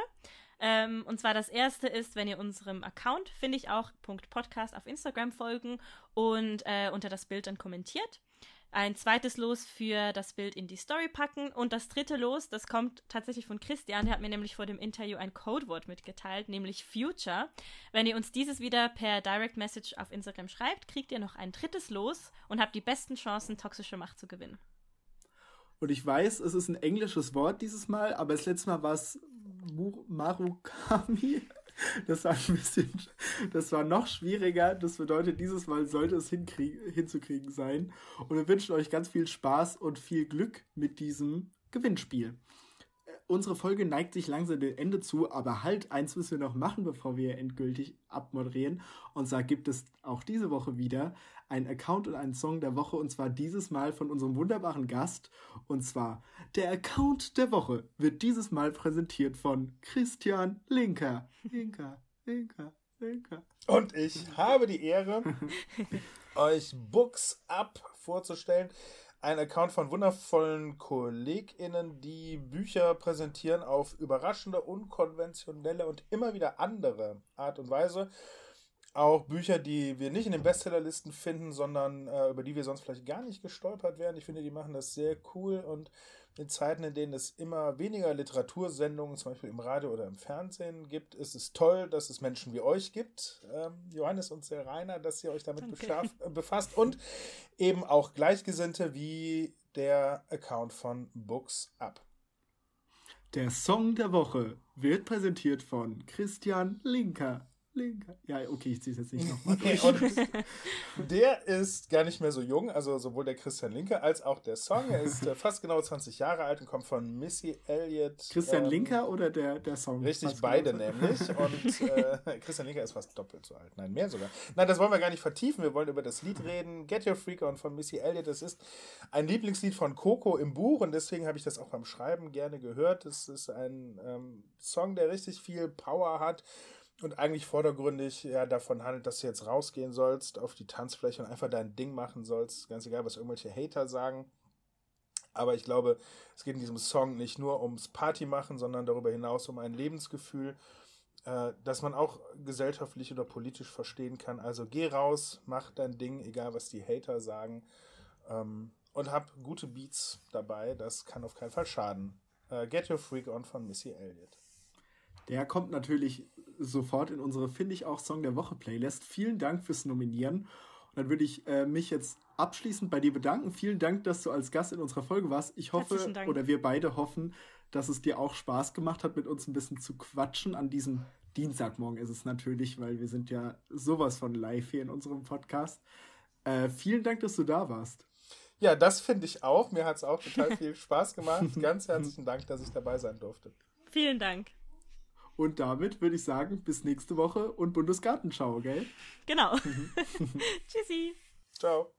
Ähm, und zwar das erste ist, wenn ihr unserem Account, finde ich auch, Podcast auf Instagram folgen und äh, unter das Bild dann kommentiert. Ein zweites Los für das Bild in die Story packen. Und das dritte Los, das kommt tatsächlich von Christian. Der hat mir nämlich vor dem Interview ein Codewort mitgeteilt, nämlich Future. Wenn ihr uns dieses wieder per Direct Message auf Instagram schreibt, kriegt ihr noch ein drittes Los und habt die besten Chancen, toxische Macht zu gewinnen. Und ich weiß, es ist ein englisches Wort dieses Mal, aber das letzte Mal war es Marukami. Das war ein bisschen, das war noch schwieriger. Das bedeutet, dieses Mal sollte es hinzukriegen sein. Und wir wünschen euch ganz viel Spaß und viel Glück mit diesem Gewinnspiel. Unsere Folge neigt sich langsam dem Ende zu, aber halt, eins müssen wir noch machen, bevor wir endgültig abmoderieren. Und zwar gibt es auch diese Woche wieder einen Account und einen Song der Woche und zwar dieses Mal von unserem wunderbaren Gast. Und zwar der Account der Woche wird dieses Mal präsentiert von Christian Linker. Linker, Linker, Linker. Und ich habe die Ehre, euch Books Up vorzustellen ein Account von wundervollen KollegInnen, die Bücher präsentieren auf überraschende, unkonventionelle und immer wieder andere Art und Weise. Auch Bücher, die wir nicht in den Bestsellerlisten finden, sondern äh, über die wir sonst vielleicht gar nicht gestolpert wären. Ich finde, die machen das sehr cool und in Zeiten, in denen es immer weniger Literatursendungen, zum Beispiel im Radio oder im Fernsehen gibt, ist es toll, dass es Menschen wie euch gibt, ähm, Johannes und Rainer, dass ihr euch damit äh, befasst und eben auch Gleichgesinnte wie der Account von Books Up. Der Song der Woche wird präsentiert von Christian Linker. Linker. Ja, okay, ich ziehe es jetzt nicht nochmal durch. der ist gar nicht mehr so jung, also sowohl der Christian Linker als auch der Song. Er ist äh, fast genau 20 Jahre alt und kommt von Missy Elliott. Christian ähm, Linker oder der, der Song? Richtig, beide genau. nämlich. Und äh, Christian Linker ist fast doppelt so alt. Nein, mehr sogar. Nein, das wollen wir gar nicht vertiefen. Wir wollen über das Lied reden. Get Your Freak On von Missy Elliott. Das ist ein Lieblingslied von Coco im Buch und deswegen habe ich das auch beim Schreiben gerne gehört. Es ist ein ähm, Song, der richtig viel Power hat und eigentlich vordergründig ja davon handelt, dass du jetzt rausgehen sollst auf die Tanzfläche und einfach dein Ding machen sollst, ganz egal, was irgendwelche Hater sagen. Aber ich glaube, es geht in diesem Song nicht nur ums Party machen, sondern darüber hinaus um ein Lebensgefühl, äh, das man auch gesellschaftlich oder politisch verstehen kann. Also geh raus, mach dein Ding, egal was die Hater sagen. Ähm, und hab gute Beats dabei, das kann auf keinen Fall schaden. Äh, Get Your Freak On von Missy Elliott. Der kommt natürlich sofort in unsere Finde ich auch Song der Woche Playlist. Vielen Dank fürs Nominieren. Und dann würde ich äh, mich jetzt abschließend bei dir bedanken. Vielen Dank, dass du als Gast in unserer Folge warst. Ich hoffe, oder wir beide hoffen, dass es dir auch Spaß gemacht hat, mit uns ein bisschen zu quatschen. An diesem Dienstagmorgen ist es natürlich, weil wir sind ja sowas von live hier in unserem Podcast. Äh, vielen Dank, dass du da warst. Ja, das finde ich auch. Mir hat es auch total viel Spaß gemacht. Ganz herzlichen Dank, dass ich dabei sein durfte. Vielen Dank. Und damit würde ich sagen, bis nächste Woche und Bundesgartenschau, gell? Genau. Tschüssi. Ciao.